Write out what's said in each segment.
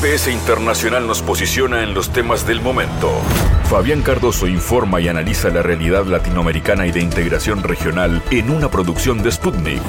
GPS Internacional nos posiciona en los temas del momento. Fabián Cardoso informa y analiza la realidad latinoamericana y de integración regional en una producción de Sputnik.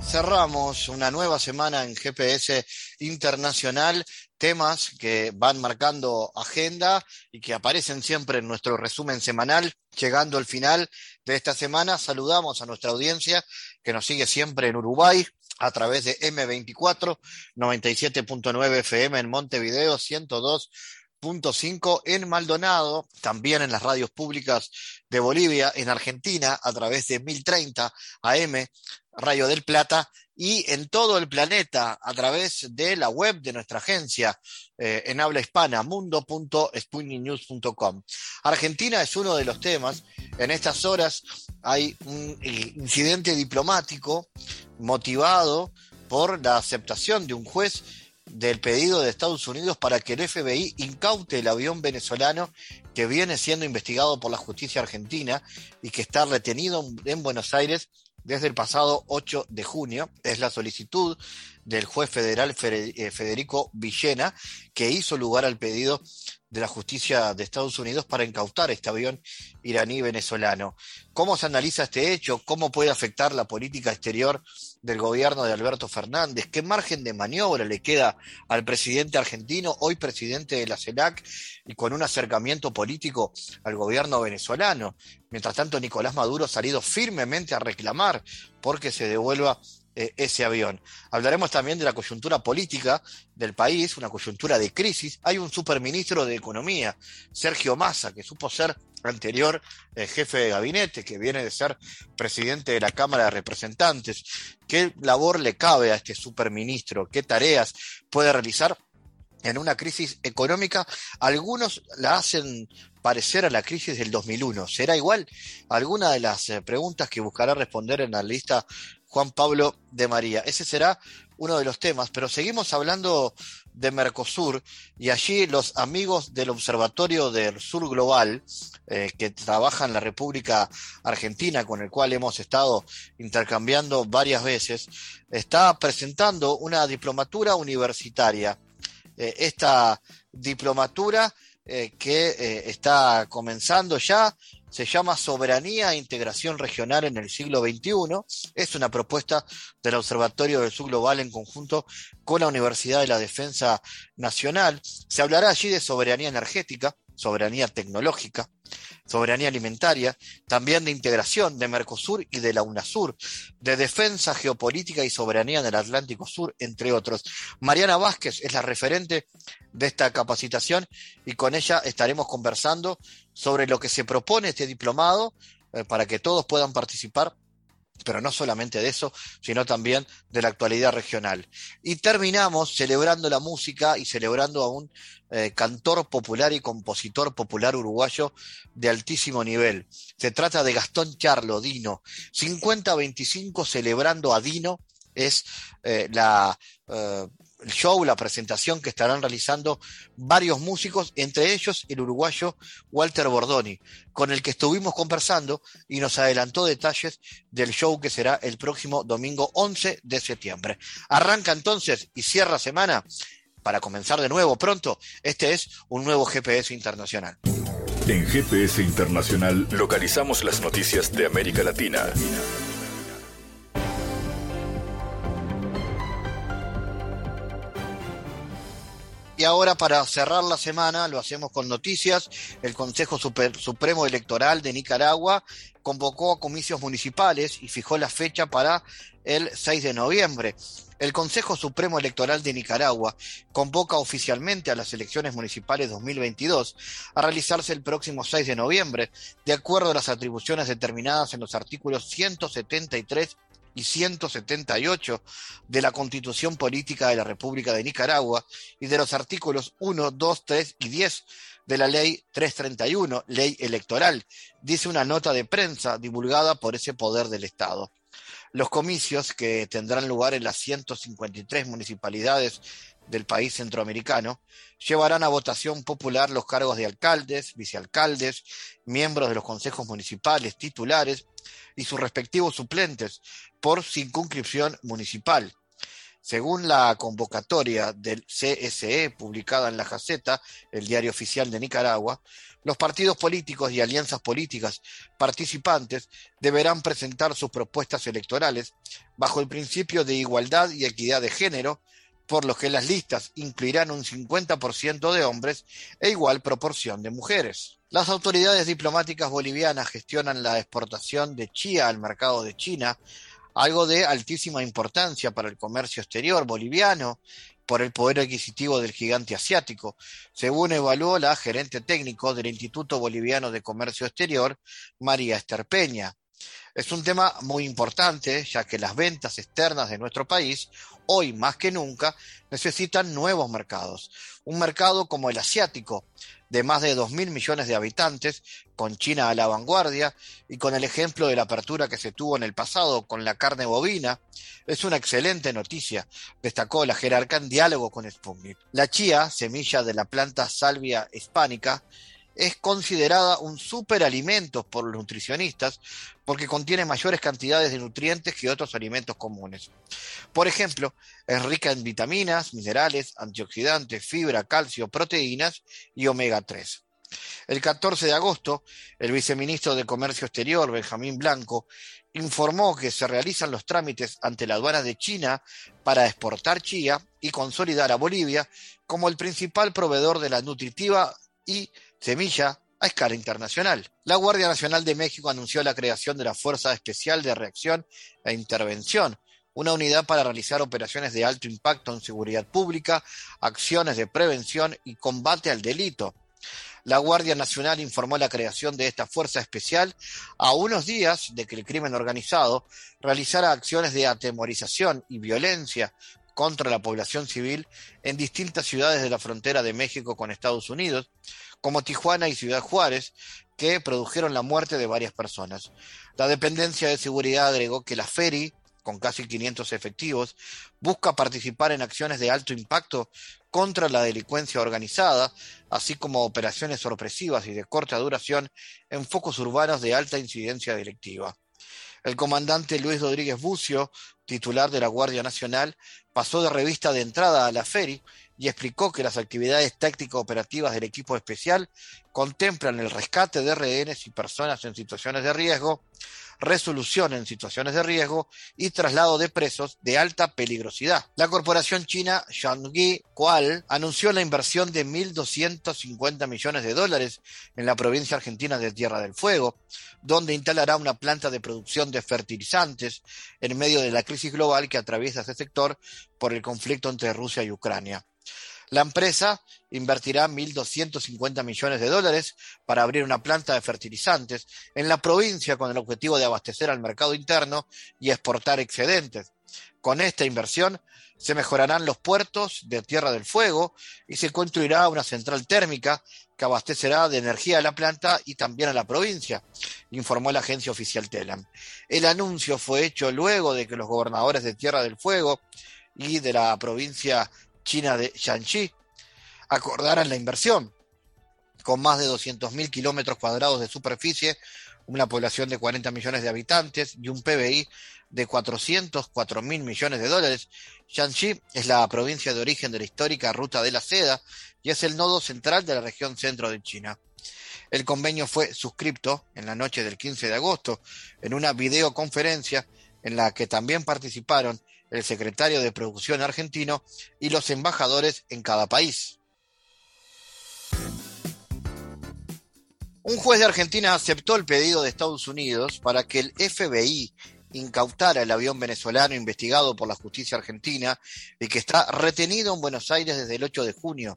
Cerramos una nueva semana en GPS Internacional, temas que van marcando agenda y que aparecen siempre en nuestro resumen semanal. Llegando al final de esta semana, saludamos a nuestra audiencia que nos sigue siempre en Uruguay, a través de M24, 97.9 FM en Montevideo, 102.5 en Maldonado, también en las radios públicas de Bolivia, en Argentina, a través de 1030 AM, Rayo del Plata, y en todo el planeta a través de la web de nuestra agencia eh, en habla hispana, mundo.sputniknews.com. Argentina es uno de los temas. En estas horas hay un incidente diplomático motivado por la aceptación de un juez del pedido de Estados Unidos para que el FBI incaute el avión venezolano que viene siendo investigado por la justicia argentina y que está retenido en Buenos Aires desde el pasado 8 de junio. Es la solicitud del juez federal eh, Federico Villena, que hizo lugar al pedido de la justicia de Estados Unidos para incautar este avión iraní venezolano. ¿Cómo se analiza este hecho? ¿Cómo puede afectar la política exterior del gobierno de Alberto Fernández? ¿Qué margen de maniobra le queda al presidente argentino, hoy presidente de la CELAC, y con un acercamiento político al gobierno venezolano? Mientras tanto, Nicolás Maduro ha salido firmemente a reclamar porque se devuelva eh, ese avión. Hablaremos también de la coyuntura política del país, una coyuntura de crisis. Hay un superministro de Economía, Sergio Massa, que supo ser anterior eh, jefe de gabinete, que viene de ser presidente de la Cámara de Representantes. ¿Qué labor le cabe a este superministro? ¿Qué tareas puede realizar? en una crisis económica, algunos la hacen parecer a la crisis del 2001. ¿Será igual? Alguna de las eh, preguntas que buscará responder en la lista Juan Pablo de María. Ese será uno de los temas, pero seguimos hablando de Mercosur y allí los amigos del Observatorio del Sur Global, eh, que trabaja en la República Argentina, con el cual hemos estado intercambiando varias veces, está presentando una diplomatura universitaria. Eh, esta diplomatura eh, que está comenzando ya se llama Soberanía e Integración Regional en el siglo XXI. Es una propuesta del Observatorio del Sur Global en conjunto con la Universidad de la Defensa Nacional. Se hablará allí de soberanía energética, soberanía tecnológica, soberanía alimentaria, también de integración de Mercosur y de la UNASUR, de defensa geopolítica y soberanía del Atlántico Sur, entre otros. Mariana Vázquez es la referente de esta capacitación y con ella estaremos conversando sobre lo que se propone este diplomado eh, para que todos puedan participar pero no solamente de eso, sino también de la actualidad regional. Y terminamos celebrando la música y celebrando a un eh, cantor popular y compositor popular uruguayo de altísimo nivel. Se trata de Gastón Charlo, Dino. 50-25 celebrando a Dino es eh, la eh, el show, la presentación que estarán realizando varios músicos, entre ellos el uruguayo Walter Bordoni, con el que estuvimos conversando y nos adelantó detalles del show que será el próximo domingo 11 de septiembre. Arranca entonces y cierra semana para comenzar de nuevo pronto. Este es un nuevo GPS Internacional. En GPS Internacional localizamos las noticias de América Latina. Y ahora para cerrar la semana, lo hacemos con noticias, el Consejo Supremo Electoral de Nicaragua convocó a comicios municipales y fijó la fecha para el 6 de noviembre. El Consejo Supremo Electoral de Nicaragua convoca oficialmente a las elecciones municipales 2022 a realizarse el próximo 6 de noviembre, de acuerdo a las atribuciones determinadas en los artículos 173 y 178 de la Constitución Política de la República de Nicaragua y de los artículos 1, 2, 3 y 10 de la Ley 331, Ley Electoral, dice una nota de prensa divulgada por ese poder del Estado. Los comicios que tendrán lugar en las 153 municipalidades del país centroamericano llevarán a votación popular los cargos de alcaldes, vicealcaldes, miembros de los consejos municipales, titulares y sus respectivos suplentes por circunscripción municipal. Según la convocatoria del CSE publicada en la Jaceta, el diario oficial de Nicaragua, los partidos políticos y alianzas políticas participantes deberán presentar sus propuestas electorales bajo el principio de igualdad y equidad de género, por lo que las listas incluirán un 50% de hombres e igual proporción de mujeres. Las autoridades diplomáticas bolivianas gestionan la exportación de chía al mercado de China, algo de altísima importancia para el comercio exterior boliviano por el poder adquisitivo del gigante asiático, según evaluó la gerente técnico del Instituto Boliviano de Comercio Exterior, María Esther Peña. Es un tema muy importante, ya que las ventas externas de nuestro país, hoy más que nunca, necesitan nuevos mercados. Un mercado como el asiático, de más de 2.000 millones de habitantes, con China a la vanguardia y con el ejemplo de la apertura que se tuvo en el pasado con la carne bovina, es una excelente noticia, destacó la jerarca en diálogo con Sputnik. La chía, semilla de la planta salvia hispánica, es considerada un superalimento por los nutricionistas porque contiene mayores cantidades de nutrientes que otros alimentos comunes. Por ejemplo, es rica en vitaminas, minerales, antioxidantes, fibra, calcio, proteínas y omega 3. El 14 de agosto, el viceministro de Comercio Exterior, Benjamín Blanco, informó que se realizan los trámites ante la aduana de China para exportar chía y consolidar a Bolivia como el principal proveedor de la nutritiva y semilla a escala internacional. La Guardia Nacional de México anunció la creación de la Fuerza Especial de Reacción e Intervención, una unidad para realizar operaciones de alto impacto en seguridad pública, acciones de prevención y combate al delito. La Guardia Nacional informó la creación de esta fuerza especial a unos días de que el crimen organizado realizara acciones de atemorización y violencia contra la población civil en distintas ciudades de la frontera de México con Estados Unidos, como Tijuana y Ciudad Juárez, que produjeron la muerte de varias personas. La dependencia de seguridad agregó que la FERI, con casi 500 efectivos, busca participar en acciones de alto impacto contra la delincuencia organizada, así como operaciones sorpresivas y de corta duración en focos urbanos de alta incidencia delictiva. El comandante Luis Rodríguez Bucio, titular de la Guardia Nacional, pasó de revista de entrada a la FERI y explicó que las actividades táctico-operativas del equipo especial contemplan el rescate de rehenes y personas en situaciones de riesgo, resolución en situaciones de riesgo y traslado de presos de alta peligrosidad. La corporación china Shangyi Kual anunció la inversión de 1.250 millones de dólares en la provincia argentina de Tierra del Fuego, donde instalará una planta de producción de fertilizantes en medio de la crisis global que atraviesa ese sector por el conflicto entre Rusia y Ucrania. La empresa invertirá 1.250 millones de dólares para abrir una planta de fertilizantes en la provincia con el objetivo de abastecer al mercado interno y exportar excedentes. Con esta inversión se mejorarán los puertos de Tierra del Fuego y se construirá una central térmica que abastecerá de energía a la planta y también a la provincia, informó la agencia oficial Telam. El anuncio fue hecho luego de que los gobernadores de Tierra del Fuego y de la provincia China de Shanxi acordaran la inversión. Con más de 200.000 kilómetros cuadrados de superficie, una población de 40 millones de habitantes y un PBI de 404 mil millones de dólares, Shanxi es la provincia de origen de la histórica Ruta de la Seda y es el nodo central de la región centro de China. El convenio fue suscripto en la noche del 15 de agosto en una videoconferencia en la que también participaron el secretario de Producción argentino y los embajadores en cada país. Un juez de Argentina aceptó el pedido de Estados Unidos para que el FBI incautara el avión venezolano investigado por la justicia argentina y que está retenido en Buenos Aires desde el 8 de junio.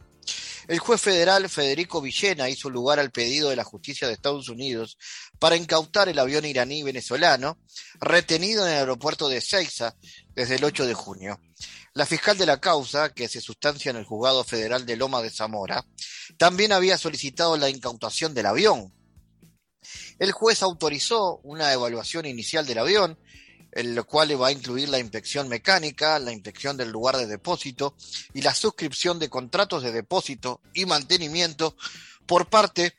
El juez federal Federico Villena hizo lugar al pedido de la justicia de Estados Unidos para incautar el avión iraní venezolano retenido en el aeropuerto de Ceiza desde el 8 de junio. La fiscal de la causa, que se sustancia en el juzgado federal de Loma de Zamora, también había solicitado la incautación del avión. El juez autorizó una evaluación inicial del avión el cual va a incluir la inspección mecánica, la inspección del lugar de depósito y la suscripción de contratos de depósito y mantenimiento por parte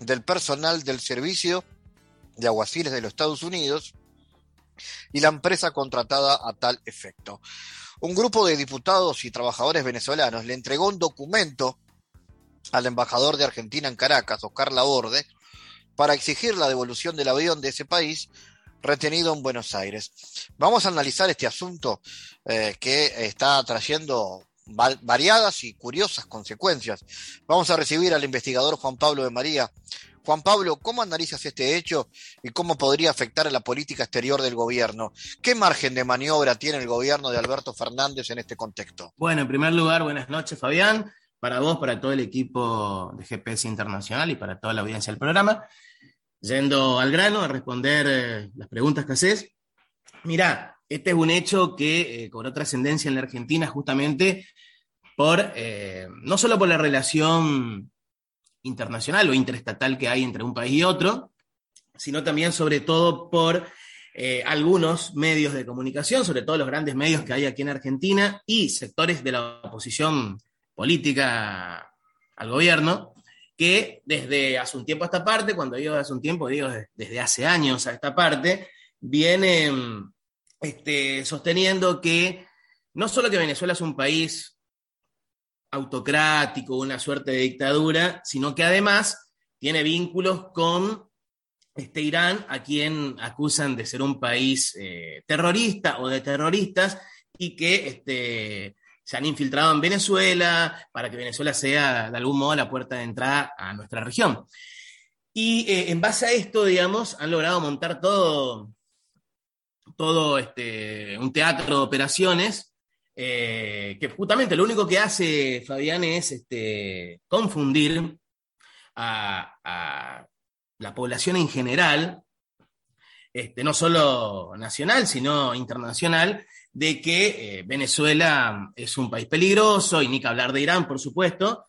del personal del servicio de aguaciles de los Estados Unidos y la empresa contratada a tal efecto. un grupo de diputados y trabajadores venezolanos le entregó un documento al embajador de Argentina en Caracas, Oscar Laborde, para exigir la devolución del avión de ese país retenido en Buenos Aires. Vamos a analizar este asunto eh, que está trayendo variadas y curiosas consecuencias. Vamos a recibir al investigador Juan Pablo de María. Juan Pablo, ¿cómo analizas este hecho y cómo podría afectar a la política exterior del gobierno? ¿Qué margen de maniobra tiene el gobierno de Alberto Fernández en este contexto? Bueno, en primer lugar, buenas noches, Fabián, para vos, para todo el equipo de GPS Internacional y para toda la audiencia del programa. Yendo al grano a responder eh, las preguntas que haces. Mirá, este es un hecho que eh, cobró trascendencia en la Argentina justamente por, eh, no solo por la relación internacional o interestatal que hay entre un país y otro, sino también sobre todo por algunos medios de comunicación, sobre todo los grandes medios que hay aquí en Argentina y sectores de la oposición política al gobierno, que desde hace un tiempo a esta parte, cuando digo hace un tiempo, digo desde hace años a esta parte, vienen este, sosteniendo que no solo que Venezuela es un país autocrático, una suerte de dictadura, sino que además tiene vínculos con este Irán, a quien acusan de ser un país eh, terrorista o de terroristas, y que este, se han infiltrado en Venezuela para que Venezuela sea de algún modo la puerta de entrada a nuestra región. Y eh, en base a esto, digamos, han logrado montar todo, todo este, un teatro de operaciones eh, que justamente lo único que hace Fabián es este, confundir a, la población en general, este, no solo nacional, sino internacional, de que eh, Venezuela es un país peligroso y ni que hablar de Irán, por supuesto.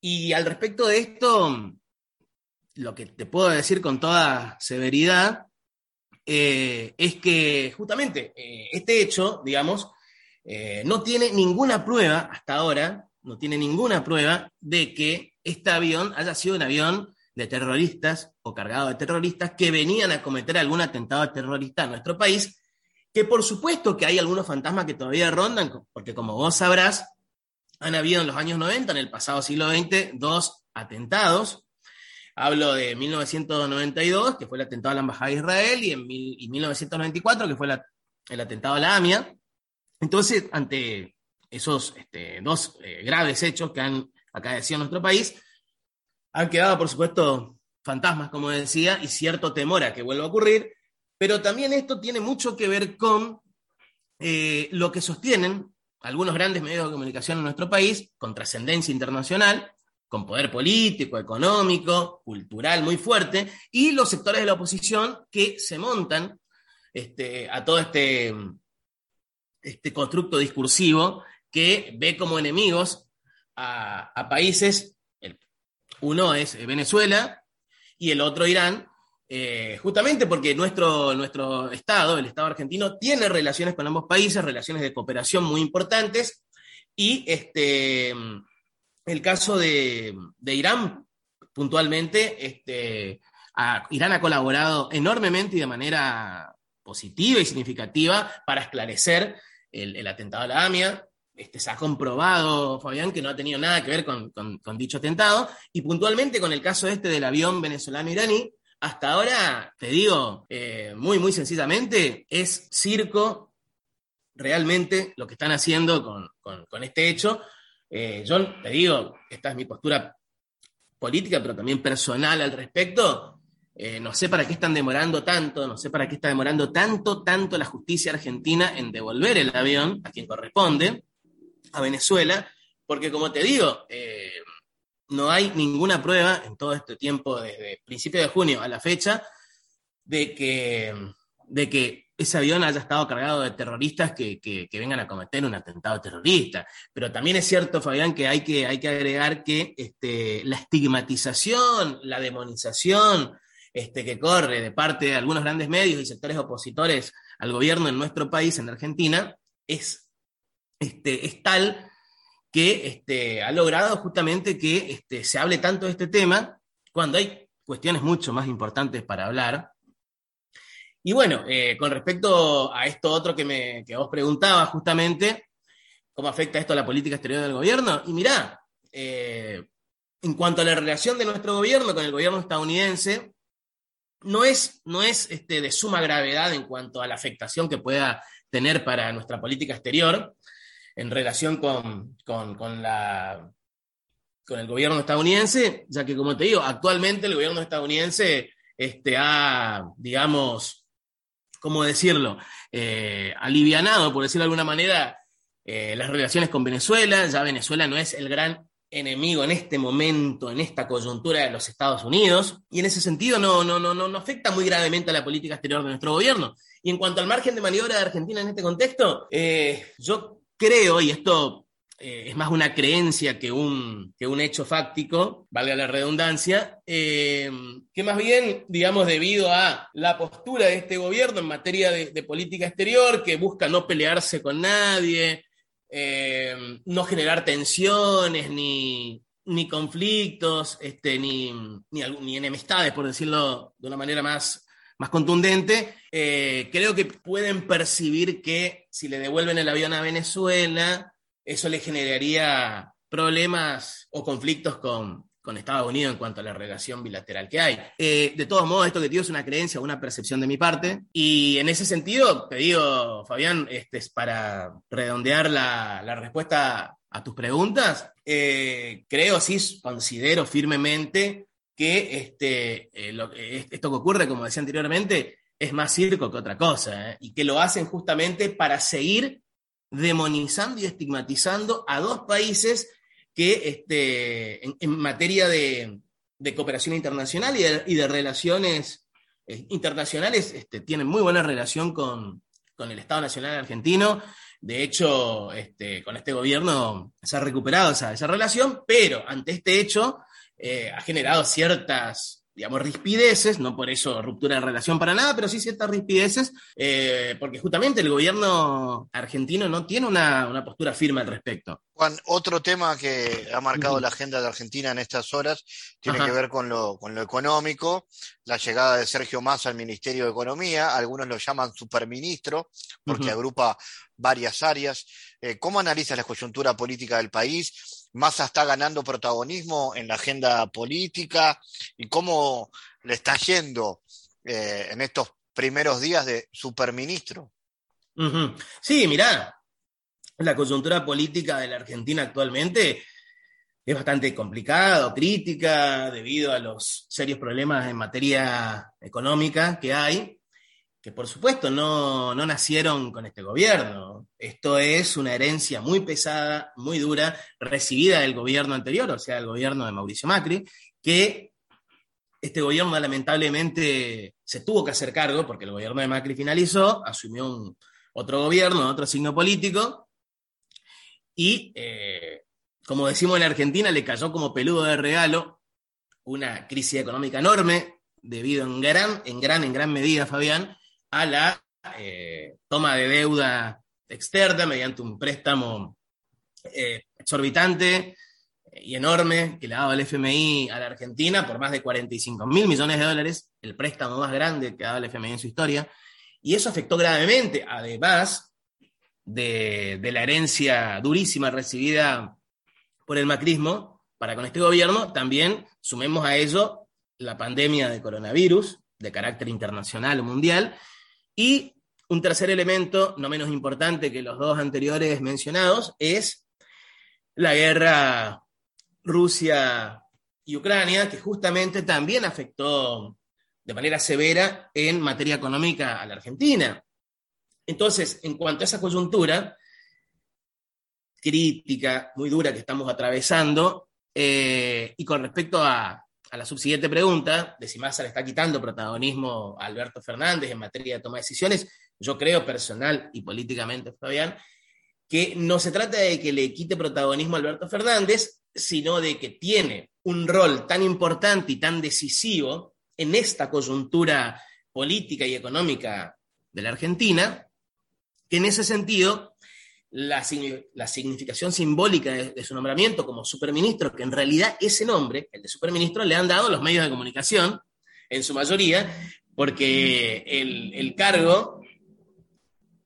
Y al respecto de esto, lo que te puedo decir con toda severidad eh, es que justamente eh, este hecho, digamos, no tiene ninguna prueba hasta ahora, no tiene ninguna prueba de que este avión haya sido un avión de terroristas o cargado de terroristas que venían a cometer algún atentado terrorista en nuestro país que por supuesto que hay algunos fantasmas que todavía rondan, porque como vos sabrás, han habido en los años 90, en el pasado siglo XX, dos atentados. Hablo de 1992, que fue el atentado a la Embajada de Israel, y en 1994, que fue el atentado a la AMIA. Entonces, ante esos este, dos eh, graves hechos que han acaecido en nuestro país, han quedado, por supuesto, fantasmas, como decía, y cierto temor a que vuelva a ocurrir. Pero también esto tiene mucho que ver con eh, lo que sostienen algunos grandes medios de comunicación en nuestro país, con trascendencia internacional, con poder político, económico, cultural muy fuerte, y los sectores de la oposición que se montan este, a todo este, este constructo discursivo que ve como enemigos a, a países, uno es Venezuela y el otro Irán, eh, justamente porque nuestro, nuestro Estado, el Estado argentino, tiene relaciones con ambos países, relaciones de cooperación muy importantes, y este, el caso de, Irán, puntualmente, este, Irán ha colaborado enormemente y de manera positiva y significativa para esclarecer el, atentado a la AMIA. Este, se ha comprobado, Fabián, que no ha tenido nada que ver con, con dicho atentado, y puntualmente con el caso este del avión venezolano-iraní, hasta ahora, te digo, eh, muy, muy sencillamente, es circo realmente lo que están haciendo con, este hecho. Eh, yo te digo, esta es mi postura política, pero también personal al respecto. Eh, no sé para qué están demorando tanto, no sé para qué está demorando tanto, tanto la justicia argentina en devolver el avión a quien corresponde, a Venezuela, porque como te digo, no hay ninguna prueba en todo este tiempo, desde principio de junio a la fecha, de que, de que ese avión haya estado cargado de terroristas que, vengan a cometer un atentado terrorista. Pero también es cierto, Fabián, que hay que, hay que agregar que este, la estigmatización, la demonización este, que corre de parte de algunos grandes medios y sectores opositores al gobierno en nuestro país, en Argentina, es, este, es tal que este, ha logrado justamente que este, se hable tanto de este tema cuando hay cuestiones mucho más importantes para hablar. Y bueno, eh, con respecto a esto otro que, me, que vos preguntabas justamente, ¿cómo afecta esto a la política exterior del gobierno? Y mirá, eh, en cuanto a la relación de nuestro gobierno con el gobierno estadounidense, no es, no es este, de suma gravedad en cuanto a la afectación que pueda tener para nuestra política exterior en relación con, con, la, con el gobierno estadounidense, ya que, como te digo, actualmente el gobierno estadounidense este, ha, digamos, ¿cómo decirlo?, eh, alivianado, por decirlo de alguna manera, eh, las relaciones con Venezuela. Ya Venezuela no es el gran enemigo en este momento, en esta coyuntura de los Estados Unidos, y en ese sentido no, no, no, no, afecta muy gravemente a la política exterior de nuestro gobierno. Y en cuanto al margen de maniobra de Argentina en este contexto, eh, yo creo, y esto eh, es más una creencia que un, que un hecho fáctico, valga la redundancia, eh, que más bien, digamos, debido a la postura de este gobierno en materia de política exterior, que busca no pelearse con nadie, eh, no generar tensiones, ni, conflictos, este, ni, ni, enemistades, por decirlo de una manera más, más contundente, creo que pueden percibir que si le devuelven el avión a Venezuela, eso le generaría problemas o conflictos con, con Estados Unidos en cuanto a la relación bilateral que hay. Eh, de todos modos, esto que digo es una creencia, una percepción de mi parte, y en ese sentido, te digo, Fabián, este es para redondear la, la respuesta a tus preguntas, eh, creo, sí, considero firmemente que este, eh, esto que ocurre, como decía anteriormente, es más circo que otra cosa, y que lo hacen justamente para seguir demonizando y estigmatizando a dos países que este, en, materia de, cooperación internacional y de, relaciones eh, internacionales este, tienen muy buena relación con, el Estado Nacional Argentino. De hecho, este, con este gobierno se ha recuperado esa, relación, pero ante este hecho eh, ha generado ciertas digamos, rispideces, no por eso ruptura de relación para nada, pero sí ciertas rispideces, eh, porque justamente el gobierno argentino no tiene una, postura firme al respecto. Juan, otro tema que ha marcado la agenda de Argentina en estas horas tiene que ver con lo, con lo económico, la llegada de Sergio Massa al Ministerio de Economía, algunos lo llaman superministro, porque agrupa varias áreas. Eh, ¿Cómo analiza la coyuntura política del país? Massa está ganando protagonismo en la agenda política y cómo le está yendo eh, en estos primeros días de superministro. Sí, mirá, la coyuntura política de la Argentina actualmente es bastante complicada, crítica, debido a los serios problemas en materia económica que hay que por supuesto no, nacieron con este gobierno. Esto es una herencia muy pesada, muy dura, recibida del gobierno anterior, o sea, el gobierno de Mauricio Macri, que este gobierno lamentablemente se tuvo que hacer cargo porque el gobierno de Macri finalizó, asumió otro gobierno, otro signo político, y eh, como decimos en Argentina, le cayó como peludo de regalo una crisis económica enorme, debido en gran, en gran, en gran medida, Fabián, a la eh, toma de deuda externa mediante un préstamo eh, exorbitante y enorme que le ha dado el FMI a la Argentina por más de 45 mil millones de dólares, el préstamo más grande que ha dado el FMI en su historia, y eso afectó gravemente, además de, de la herencia durísima recibida por el macrismo para con este gobierno, también sumemos a ello la pandemia de coronavirus de carácter internacional o mundial, y un tercer elemento, no menos importante que los dos anteriores mencionados, es la guerra Rusia y Ucrania, que justamente también afectó de manera severa en materia económica a la Argentina. Entonces, en cuanto a esa coyuntura crítica, muy dura que estamos atravesando, eh, y con respecto a, a la subsiguiente pregunta, de si Massa le está quitando protagonismo a Alberto Fernández en materia de toma de decisiones, yo creo personal y políticamente, Fabián, que no se trata de que le quite protagonismo a Alberto Fernández, sino de que tiene un rol tan importante y tan decisivo en esta coyuntura política y económica de la Argentina, que en ese sentido la, significación simbólica de, su nombramiento como superministro, que en realidad ese nombre, el de superministro, le han dado los medios de comunicación, en su mayoría, porque el, cargo,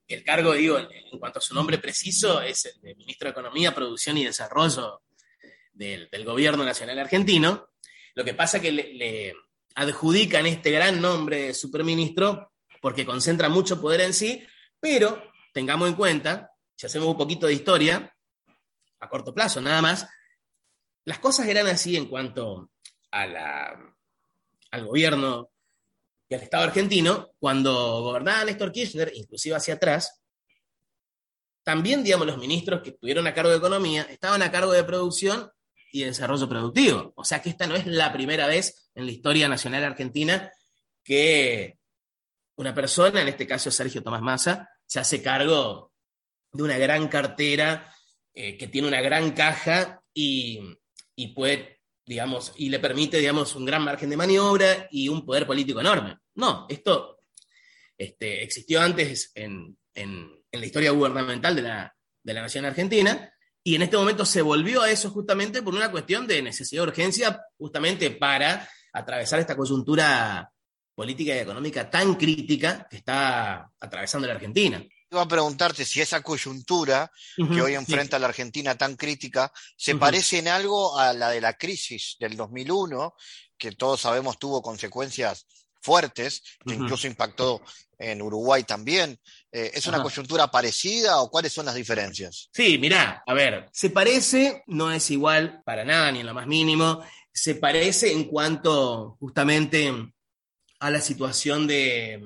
el cargo, digo, en cuanto a su nombre preciso, es el de Ministro de Economía, Producción y Desarrollo del, Gobierno Nacional Argentino. Lo que pasa es que le, adjudican este gran nombre de superministro porque concentra mucho poder en sí, pero tengamos en cuenta, si hacemos un poquito de historia, a corto plazo nada más, las cosas eran así en cuanto a la, al gobierno y al Estado argentino, cuando gobernaba Néstor Kirchner, inclusive hacia atrás, también, digamos, los ministros que estuvieron a cargo de economía estaban a cargo de producción y desarrollo productivo. O sea que esta no es la primera vez en la historia nacional argentina que una persona, en este caso Sergio Tomás Massa, se hace cargo de una gran cartera eh, que tiene una gran caja y, y puede digamos, y le permite, digamos, un gran margen de maniobra y un poder político enorme. No, esto este, existió antes en, la historia gubernamental de la, de la nación argentina y en este momento se volvió a eso justamente por una cuestión de necesidad de urgencia, justamente para atravesar esta coyuntura política y económica tan crítica que está atravesando la Argentina. Iba a preguntarte si esa coyuntura que hoy enfrenta la Argentina tan crítica se parece en algo a la de la crisis del 2001, que todos sabemos tuvo consecuencias fuertes, que incluso impactó en Uruguay también. Eh, ¿Es una coyuntura parecida o cuáles son las diferencias? Sí, mirá, a ver, se parece, no es igual para nada, ni en lo más mínimo, se parece en cuanto justamente a la situación de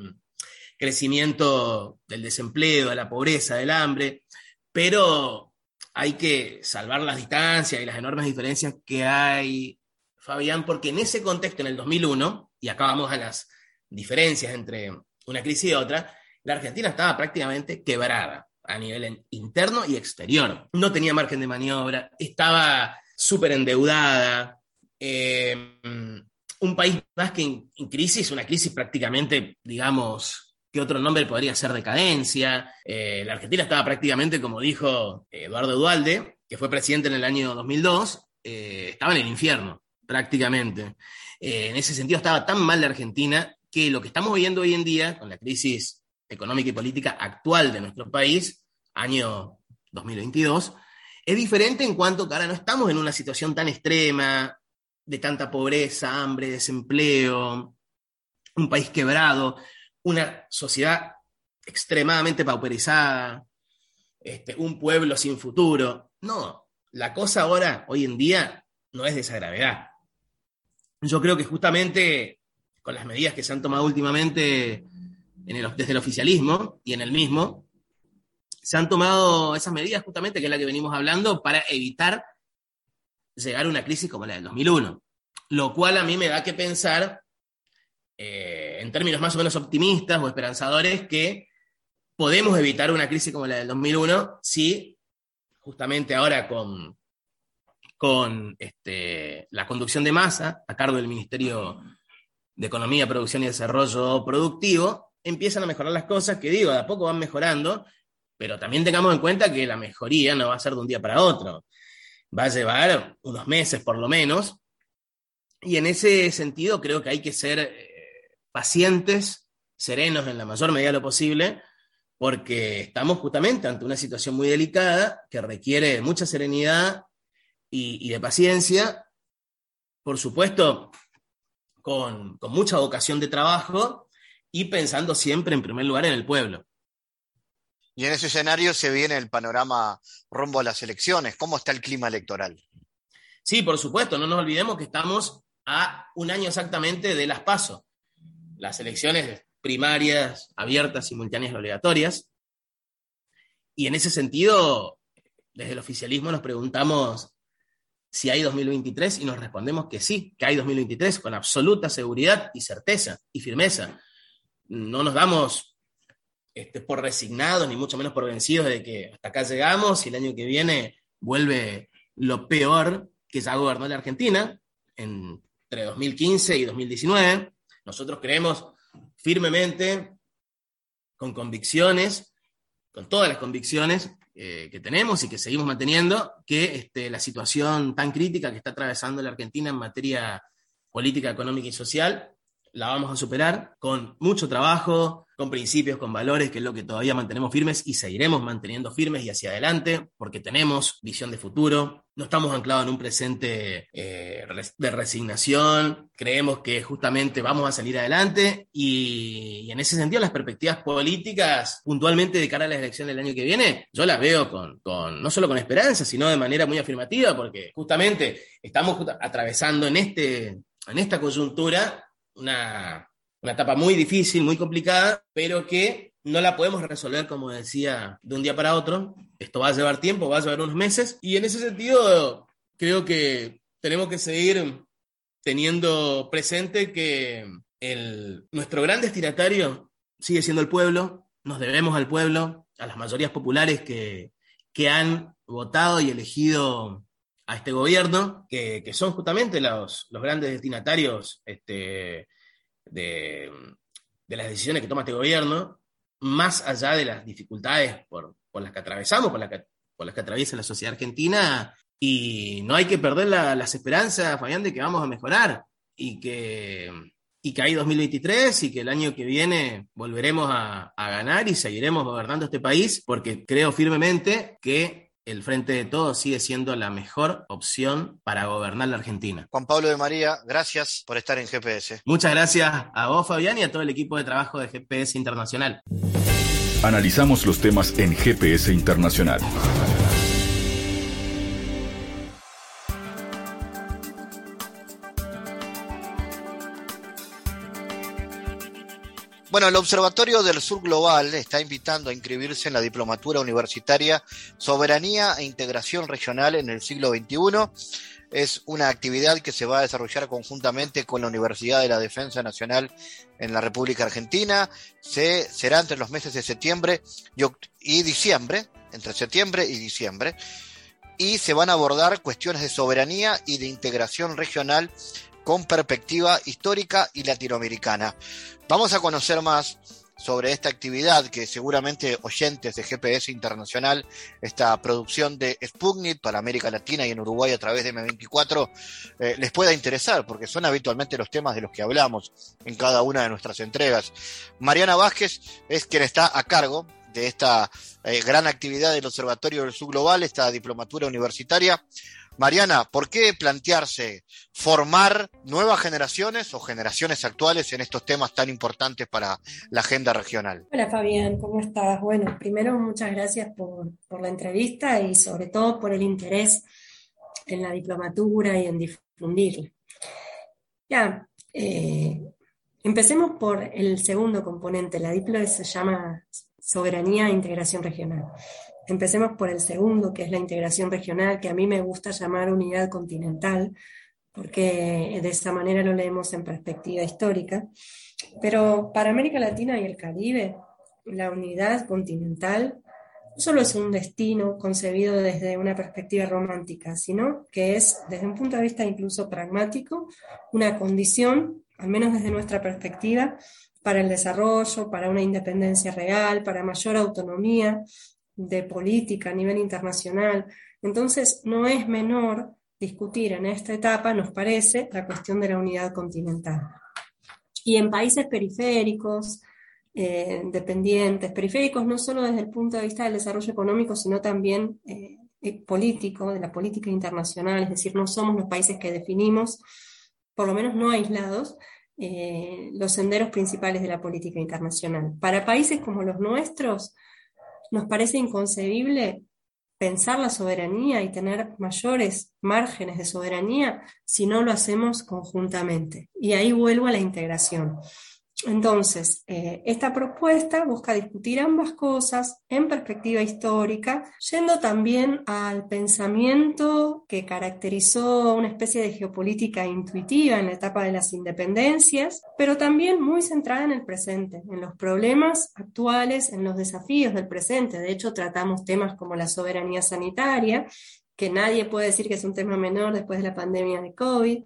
crecimiento del desempleo, de la pobreza, del hambre, pero hay que salvar las distancias y las enormes diferencias que hay, Fabián, porque en ese contexto, en el 2001, y acá vamos a las diferencias entre una crisis y otra, la Argentina estaba prácticamente quebrada a nivel interno y exterior. No tenía margen de maniobra, estaba súper endeudada. Eh, un país más que en, crisis, una crisis prácticamente, digamos, ¿Qué otro nombre podría ser decadencia? Eh, la Argentina estaba prácticamente, como dijo Eduardo Dualde, que fue presidente en el año 2002, eh, estaba en el infierno, prácticamente. Eh, en ese sentido estaba tan mal la Argentina que lo que estamos viendo hoy en día, con la crisis económica y política actual de nuestro país, año 2022, es diferente en cuanto que ahora no estamos en una situación tan extrema, de tanta pobreza, hambre, desempleo, un país quebrado una sociedad extremadamente pauperizada, este, un pueblo sin futuro. No, la cosa ahora, hoy en día, no es de esa gravedad. Yo creo que justamente con las medidas que se han tomado últimamente desde el oficialismo y en el mismo, se han tomado esas medidas justamente, que es la que venimos hablando, para evitar llegar a una crisis como la del 2001. Lo cual a mí me da que pensar eh, en términos más o menos optimistas o esperanzadores, que podemos evitar una crisis como la del 2001 si justamente ahora con, con este, la conducción de masa a cargo del Ministerio de Economía, Producción y Desarrollo Productivo, empiezan a mejorar las cosas, que digo, de a poco van mejorando, pero también tengamos en cuenta que la mejoría no va a ser de un día para otro, va a llevar unos meses por lo menos, y en ese sentido creo que hay que ser pacientes, serenos en la mayor medida de lo posible, porque estamos justamente ante una situación muy delicada que requiere mucha serenidad y, de paciencia, por supuesto, con, con mucha vocación de trabajo y pensando siempre en primer lugar en el pueblo. Y en ese escenario se viene el panorama rumbo a las elecciones. ¿Cómo está el clima electoral? Sí, por supuesto, no nos olvidemos que estamos a un año exactamente de las pasos las elecciones primarias, abiertas, simultáneas y obligatorias. Y en ese sentido, desde el oficialismo nos preguntamos si hay 2023 y nos respondemos que sí, que hay 2023 con absoluta seguridad y certeza y firmeza. No nos damos este, por resignados ni mucho menos por vencidos de que hasta acá llegamos y el año que viene vuelve lo peor que ya gobernó la Argentina entre 2015 y 2019. Nosotros creemos firmemente, con convicciones, con todas las convicciones eh, que tenemos y que seguimos manteniendo, que este, la situación tan crítica que está atravesando la Argentina en materia política, económica y social la vamos a superar con mucho trabajo, con principios, con valores, que es lo que todavía mantenemos firmes y seguiremos manteniendo firmes y hacia adelante, porque tenemos visión de futuro, no estamos anclados en un presente eh, de resignación, creemos que justamente vamos a salir adelante y, en ese sentido las perspectivas políticas puntualmente de cara a la elección del año que viene, yo las veo con, no solo con esperanza, sino de manera muy afirmativa, porque justamente estamos atravesando en, este, en esta coyuntura una, una etapa muy difícil, muy complicada, pero que no la podemos resolver, como decía, de un día para otro. Esto va a llevar tiempo, va a llevar unos meses. Y en ese sentido, creo que tenemos que seguir teniendo presente que el, nuestro gran destinatario sigue siendo el pueblo. Nos debemos al pueblo, a las mayorías populares que, que han votado y elegido a este gobierno, que, que son justamente los, los grandes destinatarios este, de, de las decisiones que toma este gobierno más allá de las dificultades por, las que atravesamos, por, que, por las que atraviesa la sociedad argentina, y no hay que perder las esperanzas, Fabián, de que vamos a mejorar y que, y que hay 2023 y que el año que viene volveremos a, a ganar y seguiremos gobernando este país, porque creo firmemente que el Frente de Todos sigue siendo la mejor opción para gobernar la Argentina. Juan Pablo de María, gracias por estar en GPS. Muchas gracias a vos, Fabián, y a todo el equipo de trabajo de GPS Internacional. Analizamos los temas en GPS Internacional. Bueno, el Observatorio del Sur Global está invitando a inscribirse en la diplomatura universitaria Soberanía e Integración Regional en el siglo XXI. Es una actividad que se va a desarrollar conjuntamente con la Universidad de la Defensa Nacional en la República Argentina. Se, será entre los meses de septiembre y diciembre, entre septiembre y diciembre. Y se van a abordar cuestiones de soberanía y de integración regional con perspectiva histórica y latinoamericana. Vamos a conocer más sobre esta actividad que seguramente oyentes de GPS Internacional, esta producción de Sputnik para América Latina y en Uruguay a través de M24, eh, les pueda interesar, porque son habitualmente los temas de los que hablamos en cada una de nuestras entregas. Mariana Vázquez es quien está a cargo de esta eh, gran actividad del Observatorio del Sur Global, esta diplomatura universitaria. Mariana, ¿por qué plantearse formar nuevas generaciones o generaciones actuales en estos temas tan importantes para la agenda regional? Hola Fabián, ¿cómo estás? Bueno, primero muchas gracias por, la entrevista y sobre todo por el interés en la diplomatura y en difundirla. Ya, eh, empecemos por el segundo componente. La diplo se llama soberanía e integración regional. Empecemos por el segundo, que es la integración regional, que a mí me gusta llamar unidad continental, porque de esa manera lo leemos en perspectiva histórica. Pero para América Latina y el Caribe, la unidad continental no solo es un destino concebido desde una perspectiva romántica, sino que es, desde un punto de vista incluso pragmático, una condición, al menos desde nuestra perspectiva, para el desarrollo, para una independencia real, para mayor autonomía de política a nivel internacional. Entonces, no es menor discutir en esta etapa, nos parece, la cuestión de la unidad continental. Y en países periféricos, eh, dependientes, periféricos no solo desde el punto de vista del desarrollo económico, sino también eh, eh, político, de la política internacional, es decir, no somos los países que definimos, por lo menos no aislados, los senderos principales de la política internacional. Para países como los nuestros, nos parece inconcebible pensar la soberanía y tener mayores márgenes de soberanía si no lo hacemos conjuntamente. Y ahí vuelvo a la integración. Entonces, eh, esta propuesta busca discutir ambas cosas en perspectiva histórica, yendo también al pensamiento que caracterizó una especie de geopolítica intuitiva en la etapa de las independencias, pero también muy centrada en el presente, en los problemas actuales, en los desafíos del presente. De hecho, tratamos temas como la soberanía sanitaria, que nadie puede decir que es un tema menor después de la pandemia de COVID,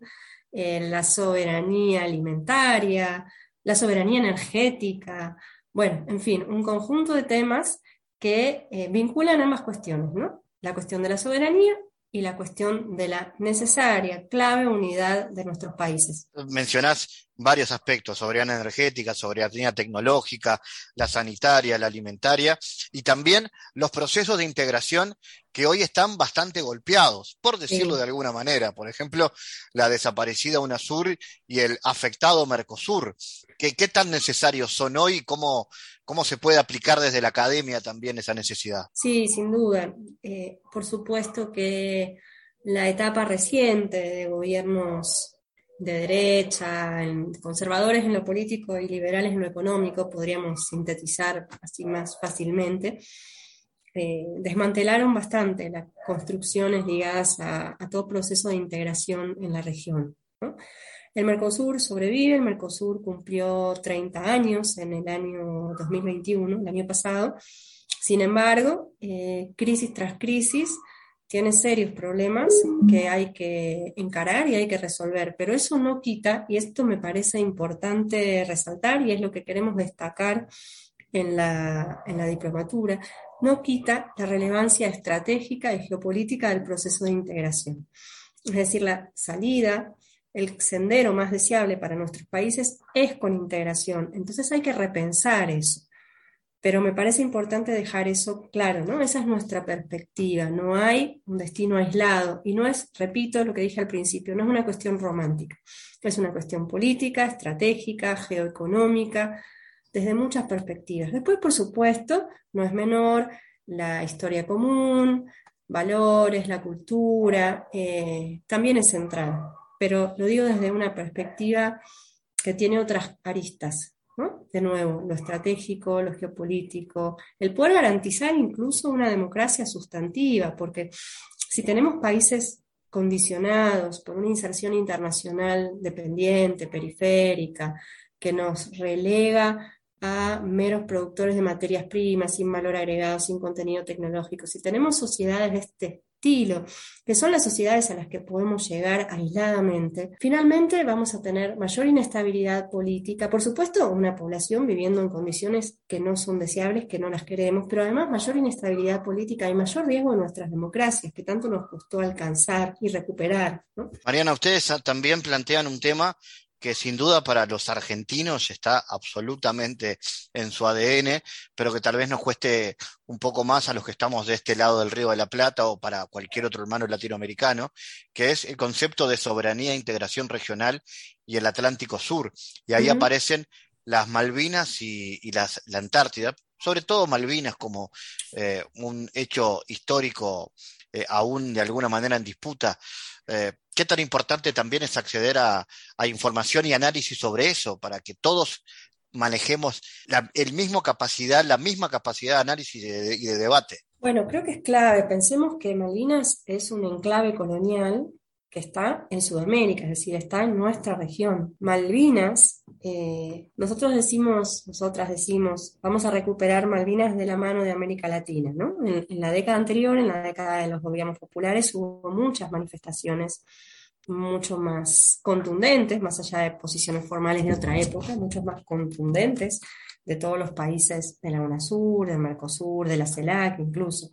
eh, la soberanía alimentaria, la soberanía energética, bueno, en fin, un conjunto de temas que eh, vinculan ambas cuestiones, ¿no? La cuestión de la soberanía y la cuestión de la necesaria, clave unidad de nuestros países. Mencionás varios aspectos, soberanía energética, soberanía tecnológica, la sanitaria, la alimentaria, y también los procesos de integración que hoy están bastante golpeados, por decirlo de alguna manera. Por ejemplo, la desaparecida UNASUR y el afectado Mercosur. ¿Qué, qué tan necesarios son hoy y cómo, cómo se puede aplicar desde la academia también esa necesidad? Sí, sin duda. Eh, por supuesto que la etapa reciente de gobiernos de derecha, conservadores en lo político y liberales en lo económico, podríamos sintetizar así más fácilmente, eh, desmantelaron bastante las construcciones ligadas a, todo proceso de integración en la región. El Mercosur sobrevive, el Mercosur cumplió 30 años en el año 2021, el año pasado. Sin embargo, eh, crisis tras crisis, tiene serios problemas que hay que encarar y hay que resolver, pero eso no quita, y esto me parece importante resaltar y es lo que queremos destacar en la, en la diplomatura, no quita la relevancia estratégica y geopolítica del proceso de integración. Es decir, la salida, el sendero más deseable para nuestros países es con integración. Entonces hay que repensar eso. Pero me parece importante dejar eso claro, ¿no? Esa es nuestra perspectiva. No hay un destino aislado y no es, repito lo que dije al principio, no es una cuestión romántica. Es una cuestión política, estratégica, geoeconómica, desde muchas perspectivas. Después, por supuesto, no es menor la historia común, valores, la cultura, eh, también es central. Pero lo digo desde una perspectiva que tiene otras aristas, de nuevo, lo estratégico, lo geopolítico, el poder garantizar incluso una democracia sustantiva, porque si tenemos países condicionados por una inserción internacional dependiente, periférica, que nos relega a meros productores de materias primas, sin valor agregado, sin contenido tecnológico. Si tenemos sociedades de este estilo, que son las sociedades a las que podemos llegar aisladamente, finalmente vamos a tener mayor inestabilidad política, por supuesto, una población viviendo en condiciones que no son deseables, que no las queremos, pero además mayor inestabilidad política y mayor riesgo de nuestras democracias, que tanto nos costó alcanzar y recuperar. Mariana, ustedes también plantean un tema que sin duda para los argentinos está absolutamente en su ADN, pero que tal vez nos cueste un poco más a los que estamos de este lado del Río de la Plata o para cualquier otro hermano latinoamericano, que es el concepto de soberanía e integración regional y el Atlántico Sur. Y ahí aparecen las Malvinas y, las, la Antártida, sobre todo Malvinas como eh, un hecho histórico eh, aún de alguna manera en disputa. Eh, ¿Qué tan importante también es acceder a, información y análisis sobre eso para que todos manejemos la el mismo capacidad, la misma capacidad de análisis y de debate? Bueno, creo que es clave. Pensemos que Malvinas es un enclave colonial que está en Sudamérica, es decir, está en nuestra región. Malvinas, eh, nosotros decimos, nosotras decimos, vamos a recuperar Malvinas de la mano de América Latina, ¿no? En, la década anterior, en la década de los gobiernos populares, hubo muchas manifestaciones mucho más contundentes, más allá de posiciones formales de otra época, mucho más contundentes de todos los países de la UNASUR, del Mercosur, de la CELAC incluso.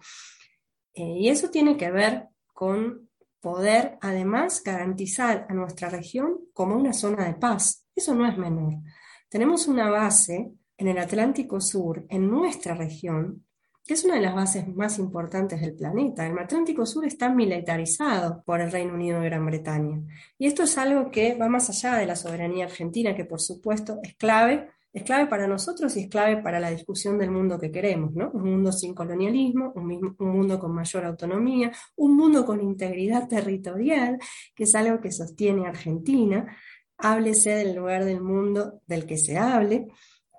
Eh, y eso tiene que ver con poder además garantizar a nuestra región como una zona de paz. Eso no es menor. Tenemos una base en el Atlántico Sur, en nuestra región, que es una de las bases más importantes del planeta. El Atlántico Sur está militarizado por el Reino Unido de Gran Bretaña. Y esto es algo que va más allá de la soberanía argentina, que por supuesto es clave es clave para nosotros y es clave para la discusión del mundo que queremos, ¿no? Un mundo sin colonialismo, un, mundo con mayor autonomía, un mundo con integridad territorial, que es algo que sostiene Argentina. Háblese del lugar del mundo del que se hable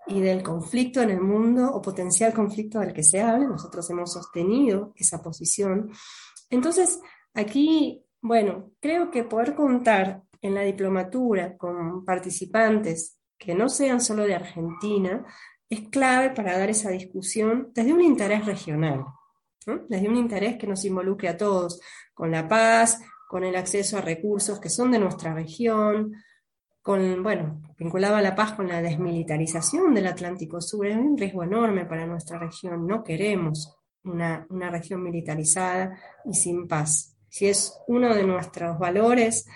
y del conflicto en el mundo o potencial conflicto del que se hable. Nosotros hemos sostenido esa posición. Entonces, aquí, bueno, creo que poder contar en la diplomatura con participantes que no sean solo de Argentina, es clave para dar esa discusión desde un interés regional, desde un interés que nos involucre a todos, con la paz, con el acceso a recursos que son de nuestra región, con, bueno, vinculado a la paz con la desmilitarización del Atlántico Sur, es un riesgo enorme para nuestra región, no queremos una, una región militarizada y sin paz. Si es uno de nuestros valores,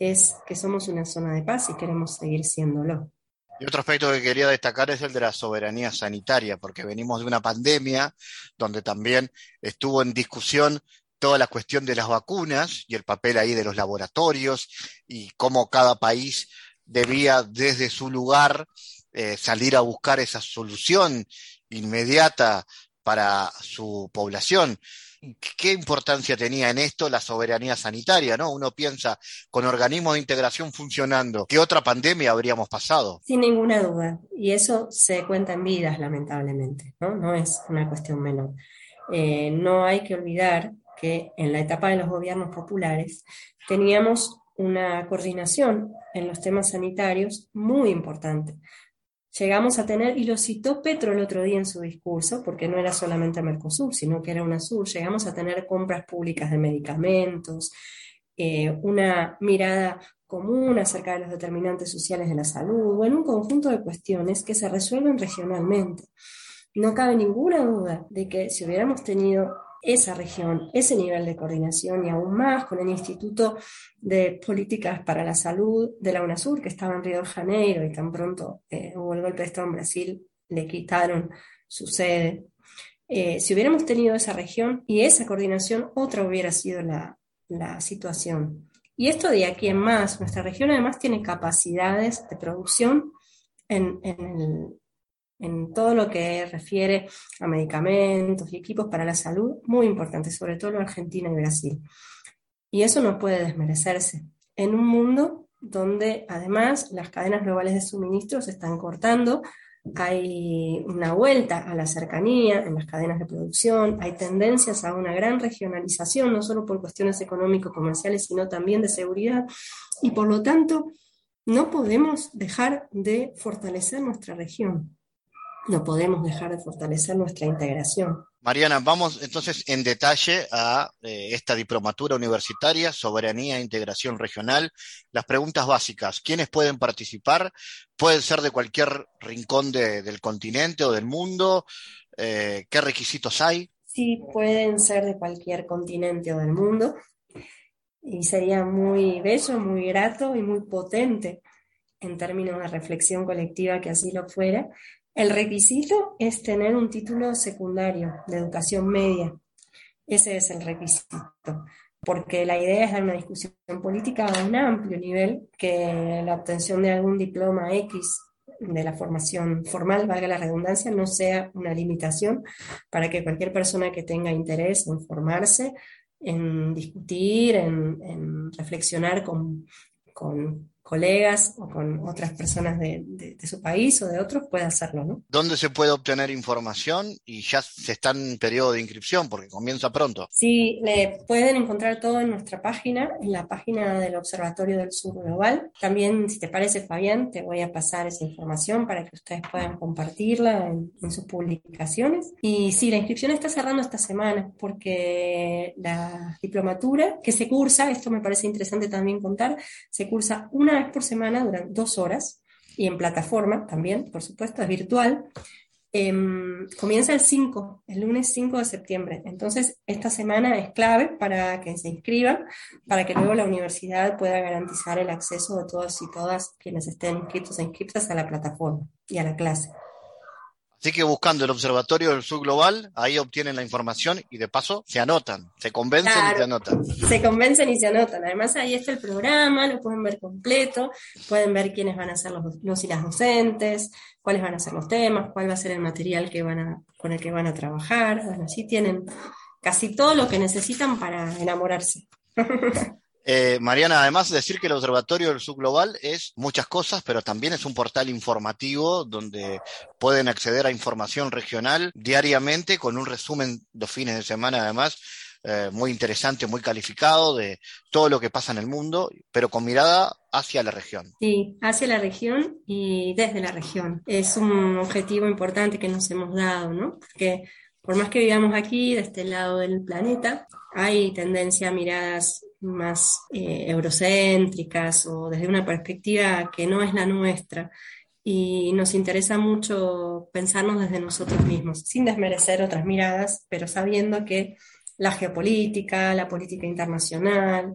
es que somos una zona de paz y queremos seguir siéndolo. Y otro aspecto que quería destacar es el de la soberanía sanitaria, porque venimos de una pandemia donde también estuvo en discusión toda la cuestión de las vacunas y el papel ahí de los laboratorios y cómo cada país debía desde su lugar eh, salir a buscar esa solución inmediata para su población. ¿Qué importancia tenía en esto la soberanía sanitaria? ¿no? Uno piensa, con organismos de integración funcionando, ¿qué otra pandemia habríamos pasado? Sin ninguna duda. Y eso se cuenta en vidas, lamentablemente. No, no es una cuestión menor. Eh, no hay que olvidar que en la etapa de los gobiernos populares teníamos una coordinación en los temas sanitarios muy importante llegamos a tener, y lo citó Petro el otro día en su discurso, porque no era solamente Mercosur, sino que era UNASUR, llegamos a tener compras públicas de medicamentos, eh, una mirada común acerca de los determinantes sociales de la salud, o en un conjunto de cuestiones que se resuelven regionalmente. No cabe ninguna duda de que si hubiéramos tenido esa región, ese nivel de coordinación y aún más con el Instituto de Políticas para la Salud de la UNASUR, que estaba en Río de Janeiro y tan pronto eh, hubo el golpe de Estado en Brasil, le quitaron su sede. Eh, si hubiéramos tenido esa región y esa coordinación, otra hubiera sido la, situación. Y esto de aquí en más, nuestra región además tiene capacidades de producción en, en, el, en todo lo que refiere a medicamentos y equipos para la salud, muy importante, sobre todo en Argentina y Brasil. Y eso no puede desmerecerse. En un mundo donde además las cadenas globales de suministro se están cortando, hay una vuelta a la cercanía en las cadenas de producción, hay tendencias a una gran regionalización, no solo por cuestiones económico-comerciales, sino también de seguridad, y por lo tanto no podemos dejar de fortalecer nuestra región no podemos dejar de fortalecer nuestra integración. Mariana, vamos entonces en detalle a eh, esta diplomatura universitaria, soberanía e integración regional. Las preguntas básicas, ¿quiénes pueden participar? Pueden ser de cualquier rincón del continente o del mundo. Eh, ¿Qué requisitos hay? Sí, pueden ser de cualquier continente o del mundo. Y sería muy bello, muy grato y muy potente en términos de reflexión colectiva que así lo fuera, el requisito es tener un título secundario de educación media. Ese es el requisito, porque la idea es dar una discusión política a un amplio nivel, que la obtención de algún diploma X de la formación formal, valga la redundancia, no sea una limitación para que cualquier persona que tenga interés en formarse, en discutir, en, reflexionar con, con colegas o con otras personas de, su país o de otros, puede hacerlo, ¿no? ¿Dónde se puede obtener información? Y ya se está en periodo de inscripción porque comienza pronto. Sí, le pueden encontrar todo en nuestra página, en la página del Observatorio del Sur Global. También, si te parece, Fabián, te voy a pasar esa información para que ustedes puedan compartirla en, en sus publicaciones. Y sí, la inscripción está cerrando esta semana porque la diplomatura que se cursa, esto me parece interesante también contar, se cursa una por semana durante dos horas y en plataforma también, por supuesto, es virtual. Em, comienza el 5, el lunes 5 de septiembre. Entonces, esta semana es clave para que se inscriban, para que luego la universidad pueda garantizar el acceso de todos y todas quienes estén inscritos e inscritas a la plataforma y a la clase. Así que buscando el Observatorio del Sur Global, ahí obtienen la información y de paso se anotan, se convencen y se anotan. Se convencen y se anotan. Además ahí está el programa, lo pueden ver completo, pueden ver quiénes van a ser los, y las docentes, cuáles van a ser los temas, cuál va a ser el material que van a, con el que van a trabajar. Bueno, así tienen casi todo lo que necesitan para enamorarse. Eh, Mariana, además de decir que el Observatorio del Subglobal es muchas cosas, pero también es un portal informativo donde pueden acceder a información regional diariamente con un resumen los fines de semana, además, eh, muy interesante, muy calificado de todo lo que pasa en el mundo, pero con mirada hacia la región. Sí, hacia la región y desde la región. Es un objetivo importante que nos hemos dado, ¿no? Porque por más que vivamos aquí, de este lado del planeta, hay tendencia a miradas más eh, eurocéntricas o desde una perspectiva que no es la nuestra. Y nos interesa mucho pensarnos desde nosotros mismos, sin desmerecer otras miradas, pero sabiendo que la geopolítica, la política internacional,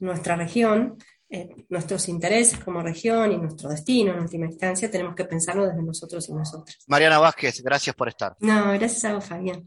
nuestra región, eh, nuestros intereses como región y nuestro destino en última instancia, tenemos que pensarlo desde nosotros y nosotras. Mariana Vázquez, gracias por estar. No, gracias a vos, Fabián.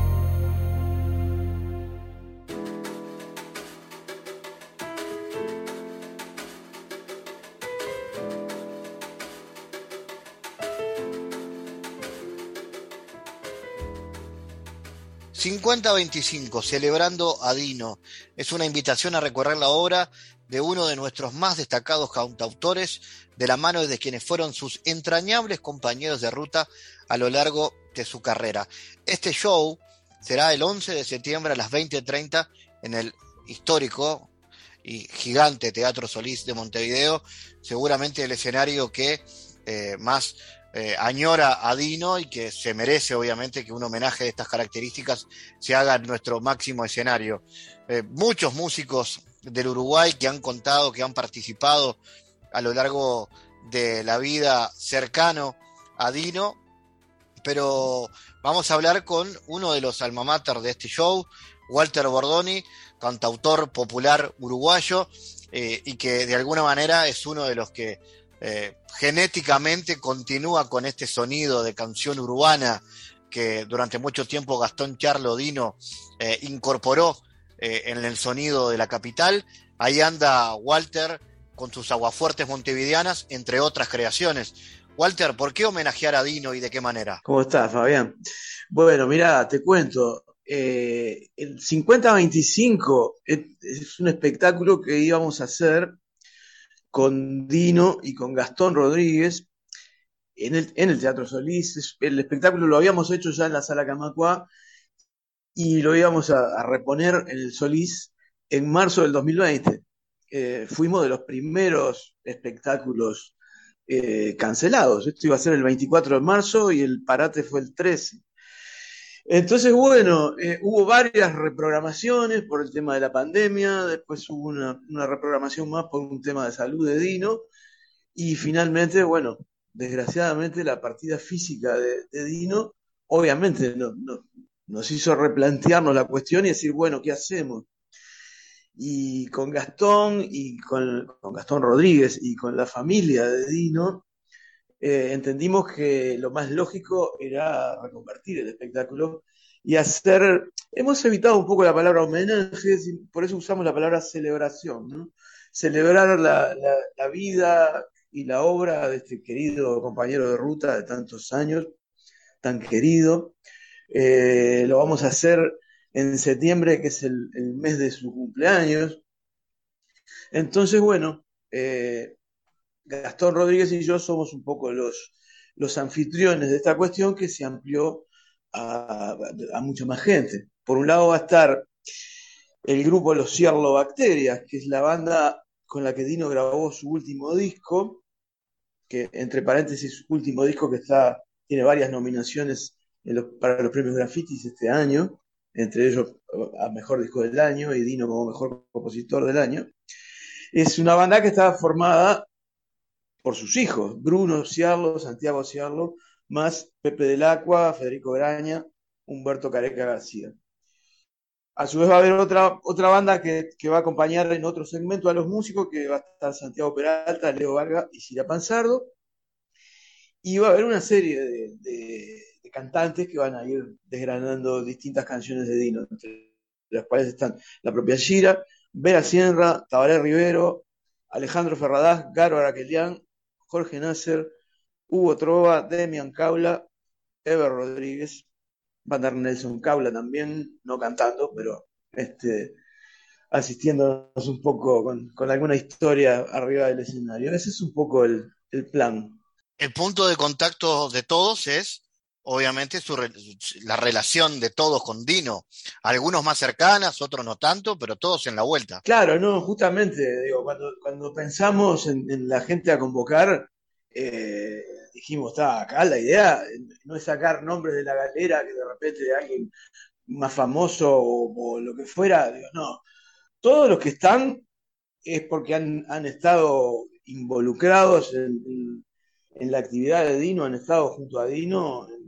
5025, celebrando a Dino. Es una invitación a recorrer la obra de uno de nuestros más destacados cantautores, de la mano de quienes fueron sus entrañables compañeros de ruta a lo largo de su carrera. Este show será el 11 de septiembre a las 20.30 en el histórico y gigante Teatro Solís de Montevideo, seguramente el escenario que eh, más eh, añora a Dino y que se merece obviamente que un homenaje de estas características se haga en nuestro máximo escenario. Eh, muchos músicos del Uruguay que han contado, que han participado a lo largo de la vida cercano a Dino, pero vamos a hablar con uno de los alma mater de este show, Walter Bordoni, cantautor popular uruguayo, eh, y que de alguna manera es uno de los que eh, genéticamente continúa con este sonido de canción urbana que durante mucho tiempo Gastón Charlodino eh, incorporó eh, en el sonido de la capital. Ahí anda Walter con sus aguafuertes montevideanas, entre otras creaciones. Walter, ¿por qué homenajear a Dino y de qué manera? ¿Cómo estás, Fabián? Bueno, mira, te cuento. el 50-25 es un espectáculo que íbamos a hacer con Dino y con Gastón Rodríguez en el, Teatro Solís. El espectáculo lo habíamos hecho ya en la Sala Camacua y lo íbamos a, reponer en el Solís en marzo del 2020. Eh, fuimos de los primeros espectáculos eh, cancelados. Esto iba a ser el 24 de marzo y el parate fue el 13. Entonces, bueno, eh, hubo varias reprogramaciones por el tema de la pandemia, después hubo una, reprogramación más por un tema de salud de Dino, y finalmente, bueno, desgraciadamente la partida física de, Dino, obviamente nos hizo replantearnos la cuestión y decir, bueno, ¿qué hacemos? Y con Gastón y con Gastón Rodríguez y con la familia de Dino, eh, entendimos que lo más lógico era reconvertir el espectáculo y hacer, hemos evitado un poco la palabra homenaje, por eso usamos la palabra celebración, celebrar la, vida y la obra de este querido compañero de ruta de tantos años, tan querido. Eh, lo vamos a hacer en septiembre, que es el, mes de su cumpleaños. Entonces, bueno, eh, Gastón Rodríguez y yo somos un poco los, los anfitriones de esta cuestión que se amplió a, mucha más gente. Por un lado va a estar el grupo Los Bacterias, que es la banda con la que Dino grabó su último disco, que entre paréntesis, último disco que está, tiene varias nominaciones para los premios Graffitis este año, entre ellos a Mejor Disco del Año y Dino como Mejor Compositor del Año. Es una banda que está formada por sus hijos, Bruno Ciarlo, Santiago Ciarlo, más Pepe del Acua, Federico Graña, Humberto Careca García. A su vez va a haber otra, otra banda que, va a acompañar en otro segmento a los músicos, que va a estar Santiago Peralta, Leo Vargas y Cira Panzardo. Y va a haber una serie de, cantantes que van a ir desgranando distintas canciones de Dino, entre las cuales están la propia Gira, Vera Sierra, Tabaré Rivero, Alejandro Ferradás, Garo Araquelián, Jorge Nasser, Hugo Trova, Demian Caula, Ever Rodríguez, Van der Nelson Caula también, no cantando, pero este, asistiéndonos un poco con, alguna historia arriba del escenario. Ese es un poco el, plan. El punto de contacto de todos es, obviamente, la relación de todos con Dino. Algunos más cercanas, otros no tanto, pero todos en la vuelta. Claro, no, justamente, digo, cuando, pensamos en, la gente a convocar, eh, dijimos, está acá la idea no es sacar nombres de la galera que de repente de alguien más famoso o, lo que fuera, digo, no. Todos los que están es porque han, estado involucrados en, en la actividad de Dino han estado junto a Dino en,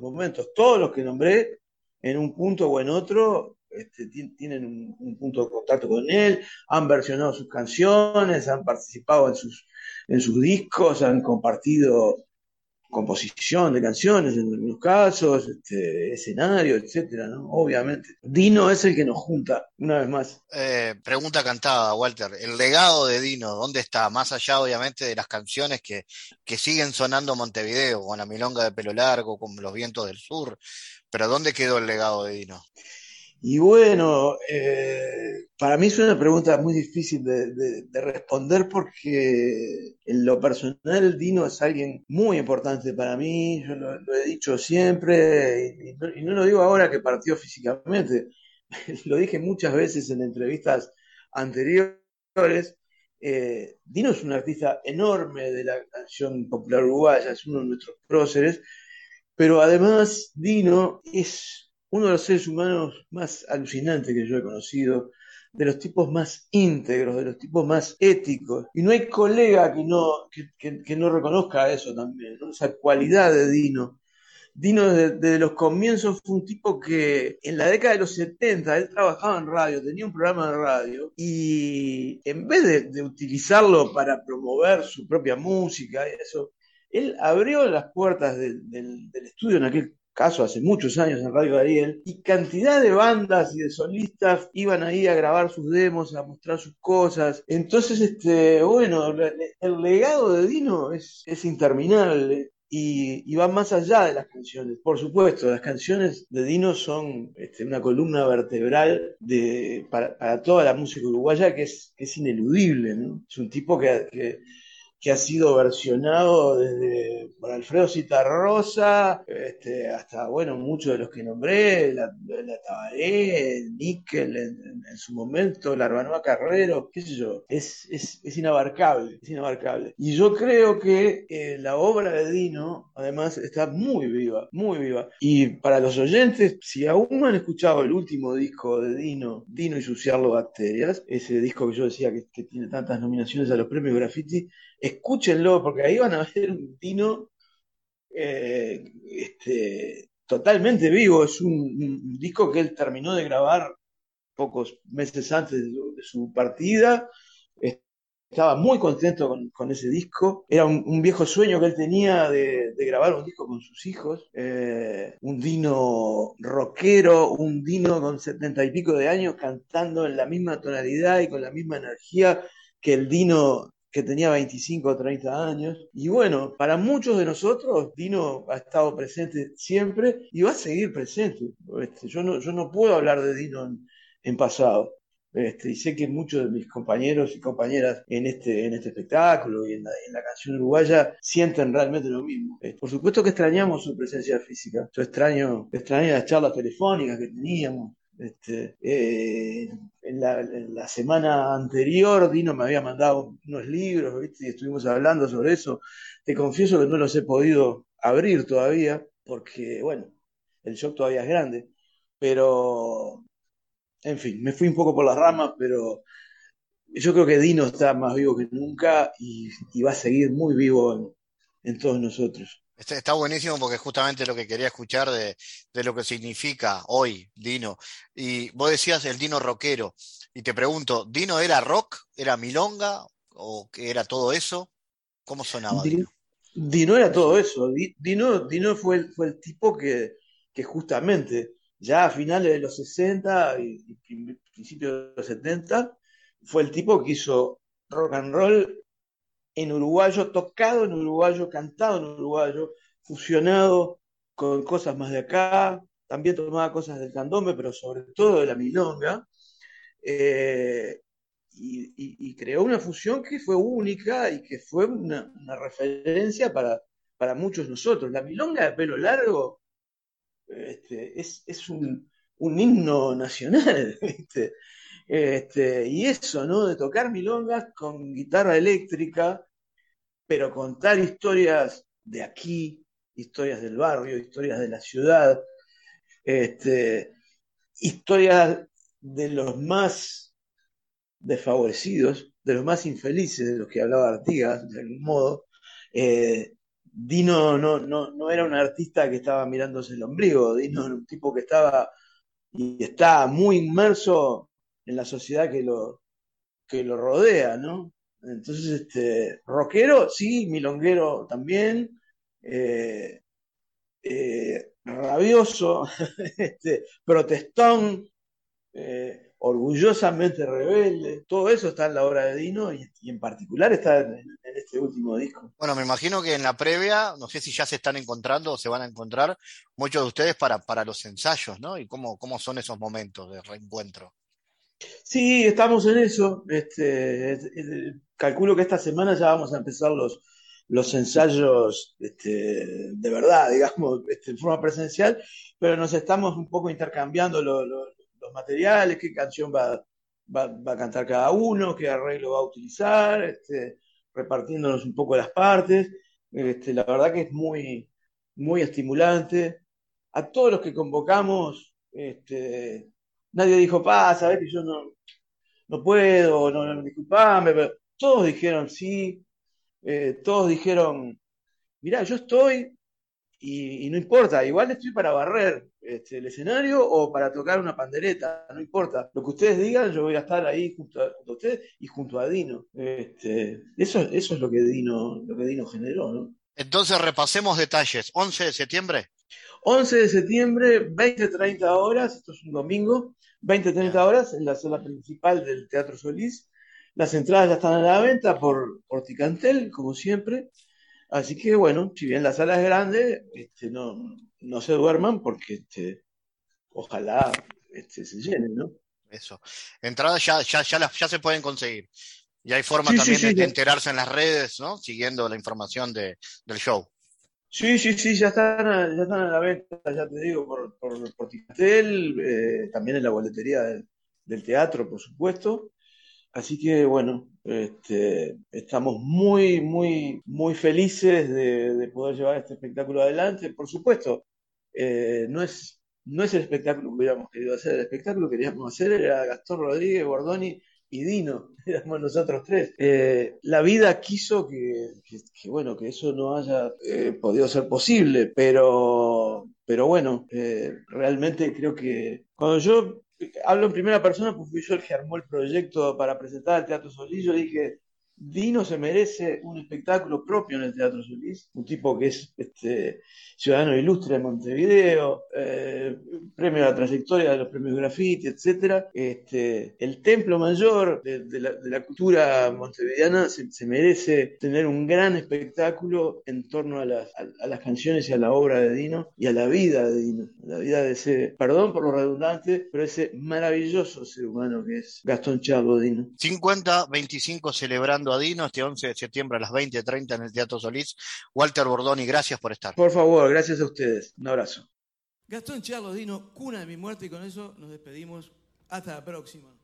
momentos. Todos los que nombré, en un punto o en otro, este, tienen un, punto de contacto con él, han versionado sus canciones, han participado en sus, en sus discos, han compartido composición de canciones en algunos casos, este, escenario, etcétera, ¿no? Obviamente. Dino es el que nos junta, una vez más. Eh, pregunta cantada, Walter. El legado de Dino, ¿dónde está? Más allá, obviamente, de las canciones que, que siguen sonando Montevideo, con la milonga de pelo largo, con los vientos del sur. Pero ¿dónde quedó el legado de Dino? Y bueno, eh, para mí es una pregunta muy difícil de, responder porque en lo personal Dino es alguien muy importante para mí, yo lo, he dicho siempre y, no, lo digo ahora que partió físicamente, lo dije muchas veces en entrevistas anteriores. Eh, Dino es un artista enorme de la canción popular uruguaya, es uno de nuestros próceres, pero además Dino es uno de los seres humanos más alucinantes que yo he conocido, de los tipos más íntegros, de los tipos más éticos. Y no hay colega que no, que, no reconozca eso también, esa cualidad de Dino. Dino desde, los comienzos fue un tipo que en la década de los 70 él trabajaba en radio, tenía un programa de radio y en vez de, utilizarlo para promover su propia música y eso, él abrió las puertas del, del estudio en aquel caso hace muchos años en Radio Ariel, y cantidad de bandas y de solistas iban ahí a grabar sus demos, a mostrar sus cosas. Entonces, este, bueno, el legado de Dino es, interminable. Y, va más allá de las canciones. Por supuesto, las canciones de Dino son este, una columna vertebral de, para, toda la música uruguaya que es, es ineludible. Es un tipo que ha sido versionado desde por Alfredo Citarrosa este, hasta, bueno, muchos de los que nombré, la, la Tabaré, el Níquel en, su momento, la Arbanoa Carrero, qué sé yo, es, es, es, inabarcable, es inabarcable. Y yo creo que eh, la obra de Dino, además, está muy viva, muy viva. Y para los oyentes, si aún no han escuchado el último disco de Dino, Dino y sus bacterias, ese disco que yo decía que, que tiene tantas nominaciones a los premios Graffiti, escúchenlo, porque ahí van a ver un Tino eh, este, totalmente vivo. Es un, disco que él terminó de grabar pocos meses antes de su, partida. Estaba muy contento con, ese disco. Era un, viejo sueño que él tenía de, grabar un disco con sus hijos. Eh, un Dino rockero, un Dino con setenta y pico de años cantando en la misma tonalidad y con la misma energía que el Dino que tenía 25 o 30 años. Y bueno, para muchos de nosotros, Dino ha estado presente siempre y va a seguir presente. Este, yo, no, yo no puedo hablar de Dino en, pasado. Este, y sé que muchos de mis compañeros y compañeras en este, en este espectáculo y en la, canción uruguaya sienten realmente lo mismo. Eh, por supuesto que extrañamos su presencia física. Yo extraño, extraño las charlas telefónicas que teníamos, este, eh, en, la, semana anterior Dino me había mandado unos libros, y estuvimos hablando sobre eso. Te confieso que no los he podido abrir todavía, porque, bueno, el shock todavía es grande, pero, en fin, me fui un poco por las ramas, pero yo creo que Dino está más vivo que nunca y, va a seguir muy vivo en todos nosotros. Está, buenísimo porque justamente lo que quería escuchar de, lo que significa hoy Dino. Y vos decías el Dino rockero. Y te pregunto, ¿Dino era rock? ¿Era milonga? ¿O que era todo eso? ¿Cómo sonaba? Dino, era todo eso. Dino, Dino fue, el, fue el tipo que, que justamente ya a finales de los 60 y, y principios de los 70 fue el tipo que hizo rock and roll en uruguayo, tocado en uruguayo, cantado en uruguayo, fusionado con cosas más de acá, también tomaba cosas del candombe, pero sobre todo de la milonga, eh, y, creó una fusión que fue única y que fue una, referencia para, para, muchos nosotros. La milonga de pelo largo este, es, un, himno nacional, Este, y eso, ¿no? De tocar milongas con guitarra eléctrica, pero contar historias de aquí, historias del barrio, historias de la ciudad, este, historias de los más desfavorecidos, de los más infelices de los que hablaba Artigas, de algún modo, Eh, Dino no, no, no, era un artista que estaba mirándose el ombligo, Dino era un tipo que estaba y está muy inmerso en la sociedad que lo, que lo rodea, ¿no? Entonces, este, rockero, sí, milonguero también, eh, eh, rabioso, este, protestón, eh, orgullosamente rebelde, todo eso está en la obra de Dino y, en particular está en, este último disco. Bueno, me imagino que en la previa, no sé si ya se están encontrando o se van a encontrar muchos de ustedes para, para los ensayos, ¿no? Y cómo, cómo son esos momentos de reencuentro. Sí, estamos en eso. Este, calculo que esta semana ya vamos a empezar los, los ensayos este, de verdad, digamos, este, en forma presencial, pero nos estamos un poco intercambiando los materiales, qué canción va, va, a cantar cada uno, qué arreglo va a utilizar, este, repartiéndonos un poco las partes. Este, la verdad que es muy, muy estimulante. A todos los que convocamos, nadie dijo, pa, sabes que yo no, no puedo, no, no disculpame, pero todos dijeron sí, eh, todos dijeron, mirá, yo estoy y, no importa, igual estoy para barrer este, el escenario o para tocar una pandereta, no importa. Lo que ustedes digan, yo voy a estar ahí junto a, ustedes y junto a Dino. Este, eso, eso es lo que Dino, lo que Dino generó, ¿no? Entonces repasemos detalles. 11 de septiembre. 11 de septiembre, 20-30 horas, esto es un domingo, 20-30 horas en la sala principal del Teatro Solís. Las entradas ya están a la venta por, por Ticantel, como siempre. Así que bueno, si bien la sala es grande, este, no, no se duerman porque este, ojalá este, se llenen, ¿no? Eso. Entradas ya, ya, ya, ya se pueden conseguir. Y hay forma también de, enterarse en las redes, ¿no? Siguiendo la información de, del show. Sí, sí, sí, ya están, ya están a la venta, ya te digo, por, por, por eh, también en la boletería del teatro, por supuesto. Así que bueno, este, estamos muy, muy, muy felices de, poder llevar este espectáculo adelante. Por supuesto, eh, no, es, no es el espectáculo que hubiéramos querido hacer, el espectáculo que queríamos hacer era Gastón Rodríguez, Bordoni y Dino, éramos nosotros tres. Eh, la vida quiso que, bueno, que eso no haya eh, podido ser posible, pero, pero bueno, realmente creo que cuando yo hablo en primera persona porque fui yo el que armó el proyecto para presentar al Teatro Solís. Yo dije, Dino se merece un espectáculo propio en el Teatro Solís, un tipo que es este, ciudadano ilustre de Montevideo, eh, premio a la trayectoria de los premios Graffiti, etc. Este, el templo mayor de, la, cultura montevideana se, merece tener un gran espectáculo en torno a las, canciones y a la obra de Dino y a la vida de Dino, la vida de ese, perdón por lo redundante, pero ese maravilloso ser humano que es Gastón Chavo Dino. 50-25 celebrando a Dino este 11 de septiembre a las 20.30 en el Teatro Solís. Walter Bordoni, gracias por estar. Por favor, gracias a ustedes. Un abrazo. Gastón Charlos Dino, cuna de mi muerte, y con eso nos despedimos. Hasta la próxima.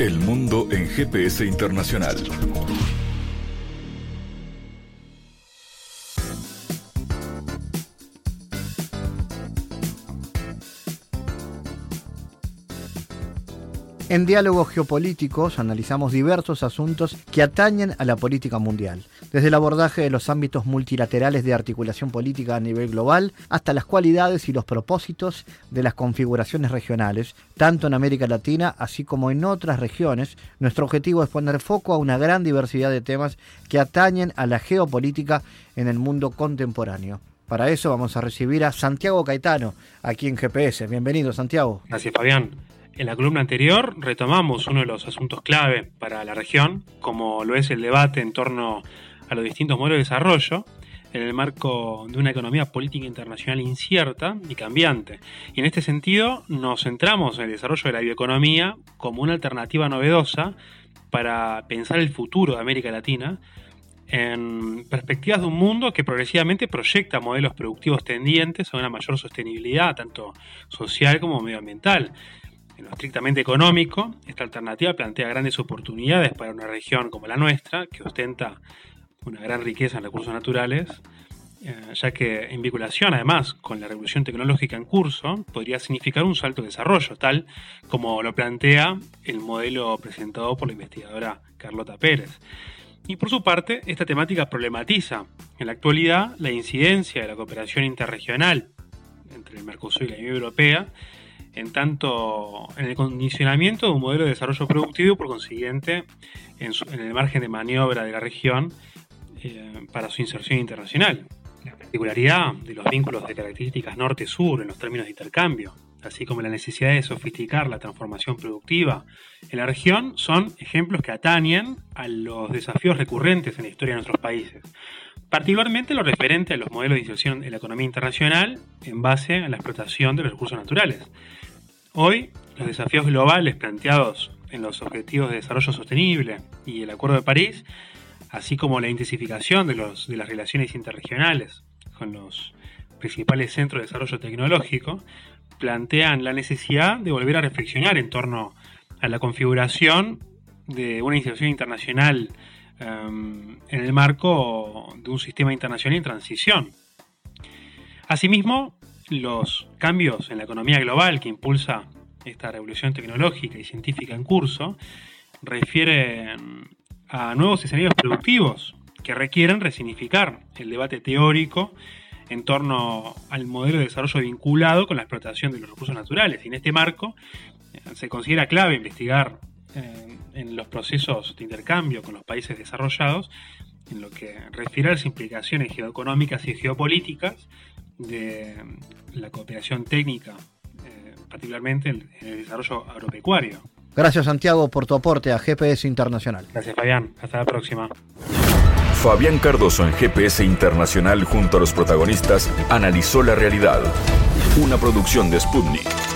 El mundo en GPS internacional. En diálogos geopolíticos analizamos diversos asuntos que atañen a la política mundial desde el abordaje de los ámbitos multilaterales de articulación política a nivel global hasta las cualidades y los propósitos de las configuraciones regionales, tanto en América Latina así como en otras regiones. Nuestro objetivo es poner foco a una gran diversidad de temas que atañen a la geopolítica en el mundo contemporáneo. Para eso vamos a recibir a Santiago Caetano, aquí en GPS. Bienvenido, Santiago. Gracias, Fabián. En la columna anterior retomamos uno de los asuntos clave para la región, como lo es el debate en torno a los distintos modelos de desarrollo en el marco de una economía política internacional incierta y cambiante. Y en este sentido nos centramos en el desarrollo de la bioeconomía como una alternativa novedosa para pensar el futuro de América Latina en perspectivas de un mundo que progresivamente proyecta modelos productivos tendientes a una mayor sostenibilidad, tanto social como medioambiental. En lo estrictamente económico, esta alternativa plantea grandes oportunidades para una región como la nuestra, que ostenta una gran riqueza en recursos naturales, eh, ya que en vinculación además con la revolución tecnológica en curso podría significar un salto de desarrollo, tal como lo plantea el modelo presentado por la investigadora Carlota Pérez. Y por su parte, esta temática problematiza en la actualidad la incidencia de la cooperación interregional entre el Mercosur y la Unión Europea en tanto en el condicionamiento de un modelo de desarrollo productivo y por consiguiente en, el margen de maniobra de la región eh, para su inserción internacional. La particularidad de los vínculos de características norte-sur en los términos de intercambio, así como la necesidad de sofisticar la transformación productiva en la región, son ejemplos que atañen a los desafíos recurrentes en la historia de nuestros países, particularmente lo referente a los modelos de inserción en la economía internacional en base a la explotación de los recursos naturales. Hoy, los desafíos globales planteados en los Objetivos de Desarrollo Sostenible y el Acuerdo de París, así como la intensificación de, los, de las relaciones interregionales con los principales centros de desarrollo tecnológico, plantean la necesidad de volver a reflexionar en torno a la configuración de una inserción internacional Em, en el marco de un sistema internacional en transición. Asimismo, los cambios en la economía global que impulsa esta revolución tecnológica y científica en curso refieren a nuevos escenarios productivos que requieren resignificar el debate teórico en torno al modelo de desarrollo vinculado con la explotación de los recursos naturales. Y en este marco eh, se considera clave investigar eh, en los procesos de intercambio con los países desarrollados, en lo que refiere a las implicaciones geoeconómicas y geopolíticas de la cooperación técnica, eh, particularmente en, el desarrollo agropecuario. Gracias Santiago por tu aporte a GPS Internacional. Gracias Fabián, hasta la próxima. Fabián Cardoso en GPS Internacional junto a los protagonistas analizó la realidad. Una producción de Sputnik.